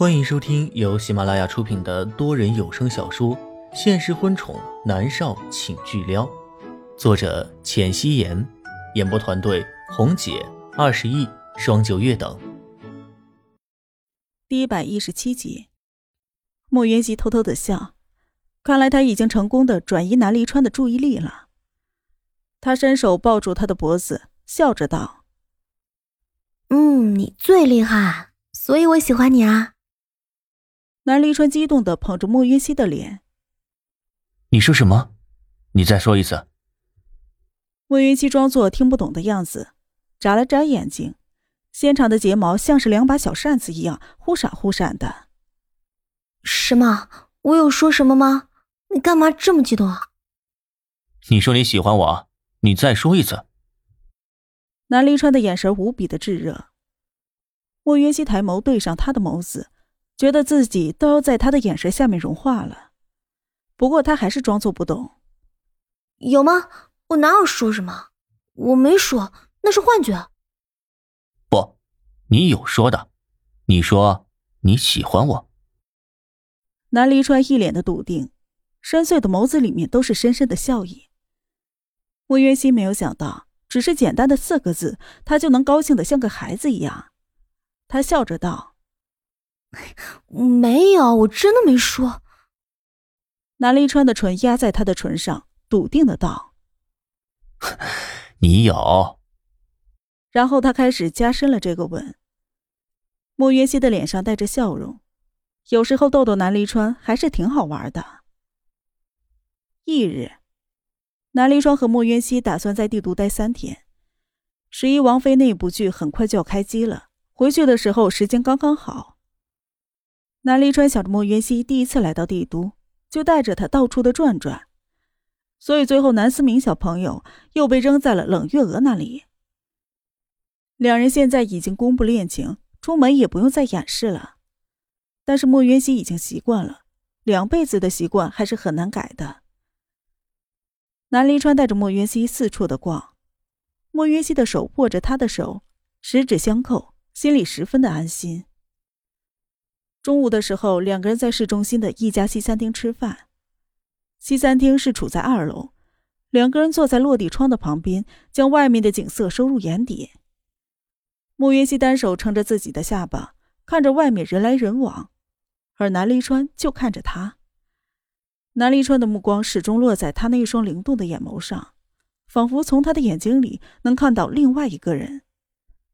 欢迎收听由喜马拉雅出品的多人有声小说《现实婚宠男少请巨撩》，作者：浅汐颜，演播团队：红姐、二十亿、双九月等。第一百一十七集，莫云熙偷偷的笑，看来他已经成功的转移南离川的注意力了。他伸手抱住他的脖子，笑着道：“嗯，你最厉害，所以我喜欢你啊。”南离川激动的捧着莫云熙的脸：“你说什么？你再说一次。”莫云熙装作听不懂的样子，眨了眨眼睛，纤长的睫毛像是两把小扇子一样忽闪忽闪的。“什么？我有说什么吗？你干嘛这么激动啊？”“你说你喜欢我，你再说一次。”南离川的眼神无比的炙热。莫云熙抬眸对上他的眸子。觉得自己都要在他的眼神下面融化了，不过他还是装作不懂。有吗？我哪有说什么？我没说，那是幻觉。不，你有说的。你说你喜欢我。南离川一脸的笃定，深邃的眸子里面都是深深的笑意。莫渊熙没有想到，只是简单的四个字，他就能高兴的像个孩子一样。他笑着道。没有，我真的没说。南离川的唇压在他的唇上，笃定的道：“你有。”然后他开始加深了这个吻。莫云熙的脸上带着笑容，有时候逗逗南离川还是挺好玩的。翌日，南离川和莫云熙打算在帝都待三天。十一王妃那部剧很快就要开机了，回去的时候时间刚刚好。南离川想着莫云熙第一次来到帝都，就带着他到处的转转，所以最后南思明小朋友又被扔在了冷月娥那里。两人现在已经公布恋情，出门也不用再掩饰了。但是莫云熙已经习惯了，两辈子的习惯还是很难改的。南离川带着莫云熙四处的逛，莫云熙的手握着他的手，十指相扣，心里十分的安心。中午的时候，两个人在市中心的一家西餐厅吃饭。西餐厅是处在二楼，两个人坐在落地窗的旁边，将外面的景色收入眼底。穆云熙单手撑着自己的下巴，看着外面人来人往，而南离川就看着他。南离川的目光始终落在他那一双灵动的眼眸上，仿佛从他的眼睛里能看到另外一个人。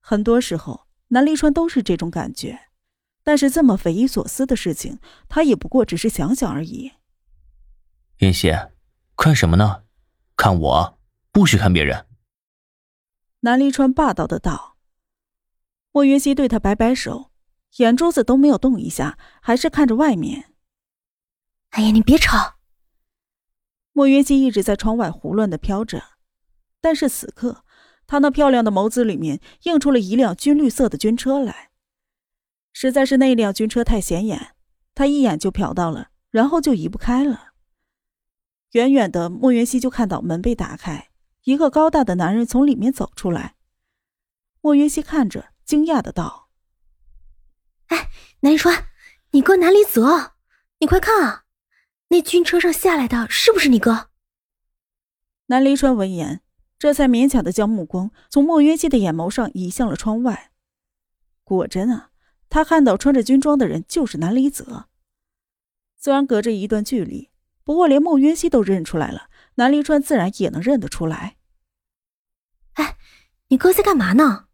很多时候，南离川都是这种感觉。但是这么匪夷所思的事情，他也不过只是想想而已。云溪，看什么呢？看我，不许看别人。南离川霸道的道。莫云溪对他摆摆手，眼珠子都没有动一下，还是看着外面。哎呀，你别吵！莫云溪一直在窗外胡乱的飘着，但是此刻，他那漂亮的眸子里面映出了一辆军绿色的军车来。实在是那辆军车太显眼，他一眼就瞟到了，然后就移不开了。远远的，莫云熙就看到门被打开，一个高大的男人从里面走出来。莫云熙看着，惊讶的道：“哎，南离川，你哥南离泽，你快看啊，那军车上下来的是不是你哥？”南离川闻言，这才勉强的将目光从莫云熙的眼眸上移向了窗外。果真啊。他看到穿着军装的人就是南离泽。虽然隔着一段距离，不过连莫云熙都认出来了，南离川自然也能认得出来。哎，你哥在干嘛呢？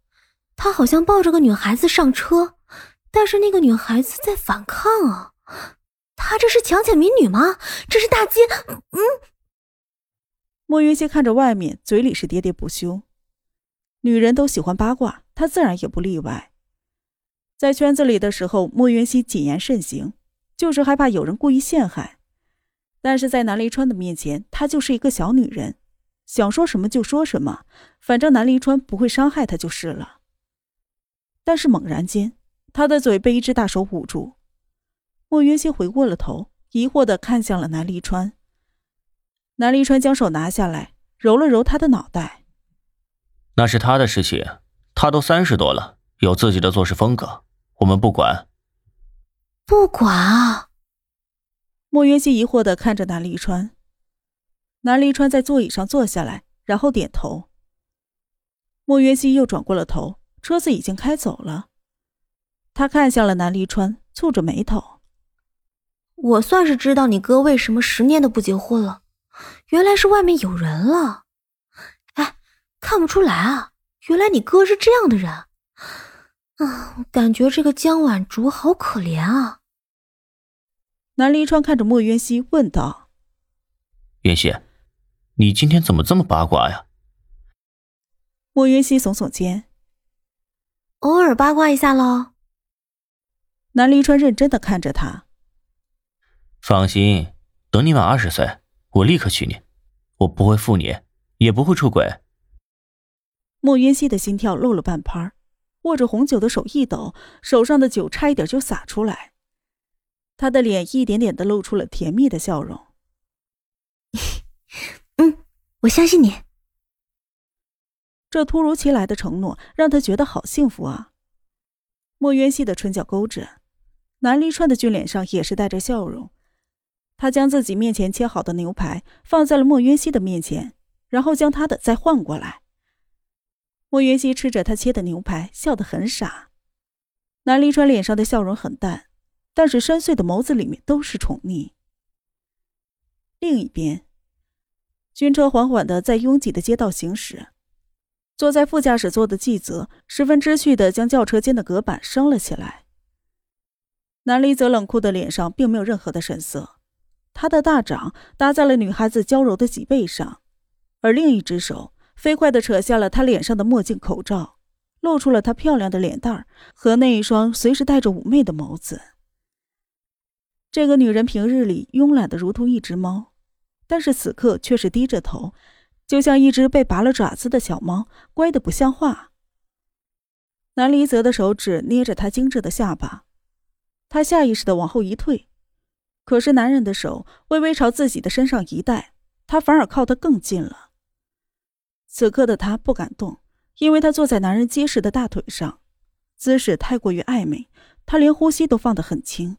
他好像抱着个女孩子上车，但是那个女孩子在反抗啊！他这是强抢民女吗？这是大奸！嗯。莫云熙看着外面，嘴里是喋喋不休。女人都喜欢八卦，他自然也不例外。在圈子里的时候，莫云熙谨言慎行，就是害怕有人故意陷害。但是在南离川的面前，她就是一个小女人，想说什么就说什么，反正南离川不会伤害她就是了。但是猛然间，她的嘴被一只大手捂住，莫云熙回过了头，疑惑的看向了南离川。南离川将手拿下来，揉了揉他的脑袋：“那是他的事情，他都三十多了，有自己的做事风格。”我们不管。不管啊！莫云熙疑惑的看着南离川。南离川在座椅上坐下来，然后点头。莫云熙又转过了头，车子已经开走了。他看向了南离川，蹙着眉头：“我算是知道你哥为什么十年都不结婚了，原来是外面有人了。哎，看不出来啊，原来你哥是这样的人。啊，感觉这个江晚竹好可怜啊。”南离川看着莫渊熙问道：“渊熙。”你今天怎么这么八卦呀？莫渊熙耸耸肩，偶尔八卦一下喽。南离川认真的看着他，放心，等你满二十岁，我立刻娶你，我不会负你，也不会出轨。莫渊熙的心跳漏了半拍，握着红酒的手一抖，手上的酒差一点就洒出来，他的脸一点点的露出了甜蜜的笑容。嗯我相信你。这突如其来的承诺让他觉得好幸福啊！莫渊熙的唇角勾着，南离川的俊脸上也是带着笑容。他将自己面前切好的牛排放在了莫渊熙的面前，然后将他的再换过来。莫渊熙吃着他切的牛排，笑得很傻。南离川脸上的笑容很淡，但是深邃的眸子里面都是宠溺。另一边。军车缓缓的在拥挤的街道行驶，坐在副驾驶座的纪泽十分知趣的将轿车间的隔板升了起来。南离则冷酷的脸上并没有任何的神色，他的大掌搭在了女孩子娇柔的脊背上，而另一只手飞快的扯下了她脸上的墨镜口罩，露出了她漂亮的脸蛋儿和那一双随时带着妩媚的眸子。这个女人平日里慵懒的如同一只猫。但是此刻却是低着头，就像一只被拔了爪子的小猫，乖得不像话。南离泽的手指捏着她精致的下巴，她下意识的往后一退，可是男人的手微微朝自己的身上一带，她反而靠得更近了。此刻的他不敢动，因为他坐在男人结实的大腿上，姿势太过于暧昧，他连呼吸都放得很轻。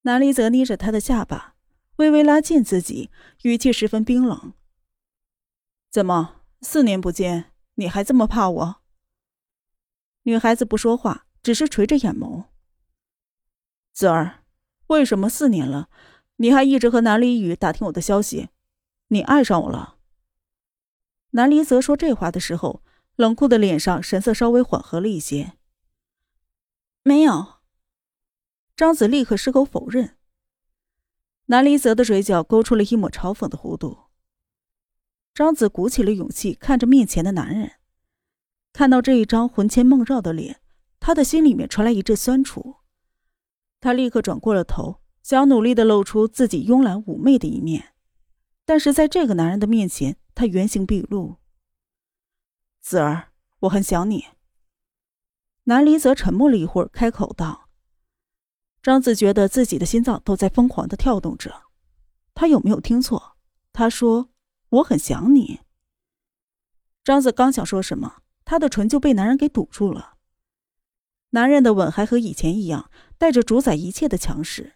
南离泽捏着他的下巴。微微拉近自己，语气十分冰冷。怎么，四年不见，你还这么怕我？女孩子不说话，只是垂着眼眸。子儿，为什么四年了，你还一直和南离雨打听我的消息？你爱上我了？南离泽说这话的时候，冷酷的脸上神色稍微缓和了一些。没有。张子立刻矢口否认。南离泽的嘴角勾出了一抹嘲讽的弧度。张子鼓起了勇气，看着面前的男人，看到这一张魂牵梦绕的脸，他的心里面传来一阵酸楚。他立刻转过了头，想努力的露出自己慵懒妩媚的一面，但是在这个男人的面前，他原形毕露。子儿，我很想你。南离泽沉默了一会儿，开口道。张子觉得自己的心脏都在疯狂的跳动着，他有没有听错？他说：“我很想你。”张子刚想说什么，他的唇就被男人给堵住了。男人的吻还和以前一样，带着主宰一切的强势。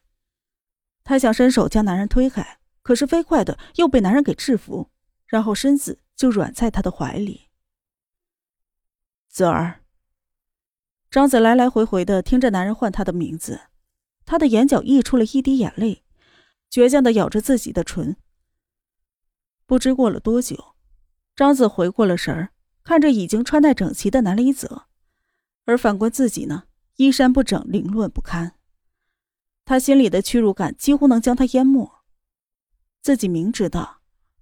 他想伸手将男人推开，可是飞快的又被男人给制服，然后身子就软在他的怀里。子儿。张子来来回回的听着男人唤他的名字。他的眼角溢出了一滴眼泪，倔强的咬着自己的唇。不知过了多久，张子回过了神儿，看着已经穿戴整齐的南离泽，而反观自己呢，衣衫不整，凌乱不堪。他心里的屈辱感几乎能将他淹没。自己明知道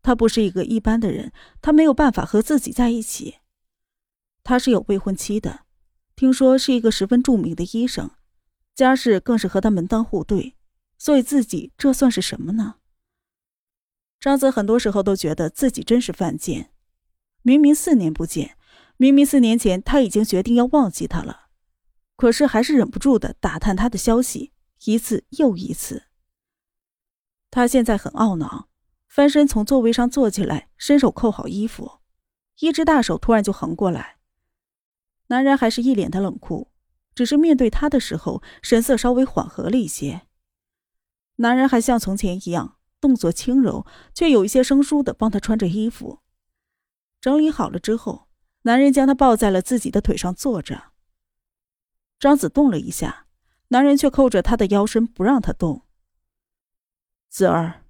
他不是一个一般的人，他没有办法和自己在一起。他是有未婚妻的，听说是一个十分著名的医生。家世更是和他门当户对，所以自己这算是什么呢？张泽很多时候都觉得自己真是犯贱。明明四年不见，明明四年前他已经决定要忘记他了，可是还是忍不住的打探他的消息，一次又一次。他现在很懊恼，翻身从座位上坐起来，伸手扣好衣服，一只大手突然就横过来。男人还是一脸的冷酷。只是面对他的时候，神色稍微缓和了一些。男人还像从前一样，动作轻柔，却有一些生疏的帮他穿着衣服。整理好了之后，男人将他抱在了自己的腿上坐着。张子动了一下，男人却扣着他的腰身不让他动。子儿，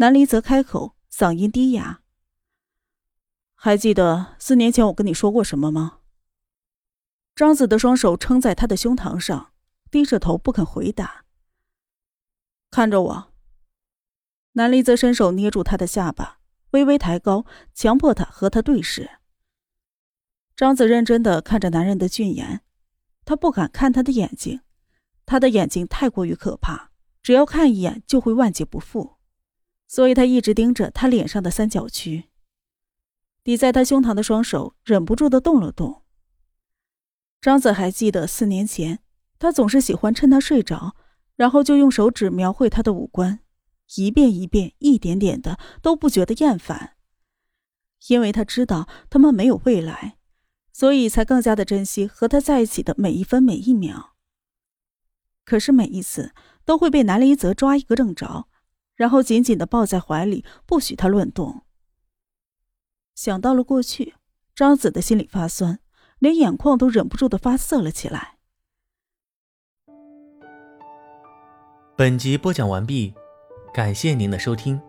南离泽开口，嗓音低哑：“还记得四年前我跟你说过什么吗？”张子的双手撑在他的胸膛上，低着头不肯回答。看着我。南离则伸手捏住他的下巴，微微抬高，强迫他和他对视。张子认真的看着男人的俊颜，他不敢看他的眼睛，他的眼睛太过于可怕，只要看一眼就会万劫不复，所以他一直盯着他脸上的三角区。抵在他胸膛的双手忍不住的动了动。张子还记得四年前，他总是喜欢趁他睡着，然后就用手指描绘他的五官，一遍一遍、一点点的都不觉得厌烦。因为他知道他们没有未来，所以才更加的珍惜和他在一起的每一分每一秒。可是每一次都会被南离泽抓一个正着，然后紧紧的抱在怀里，不许他乱动。想到了过去，张子的心里发酸。连眼眶都忍不住的发涩了起来。本集播讲完毕，感谢您的收听。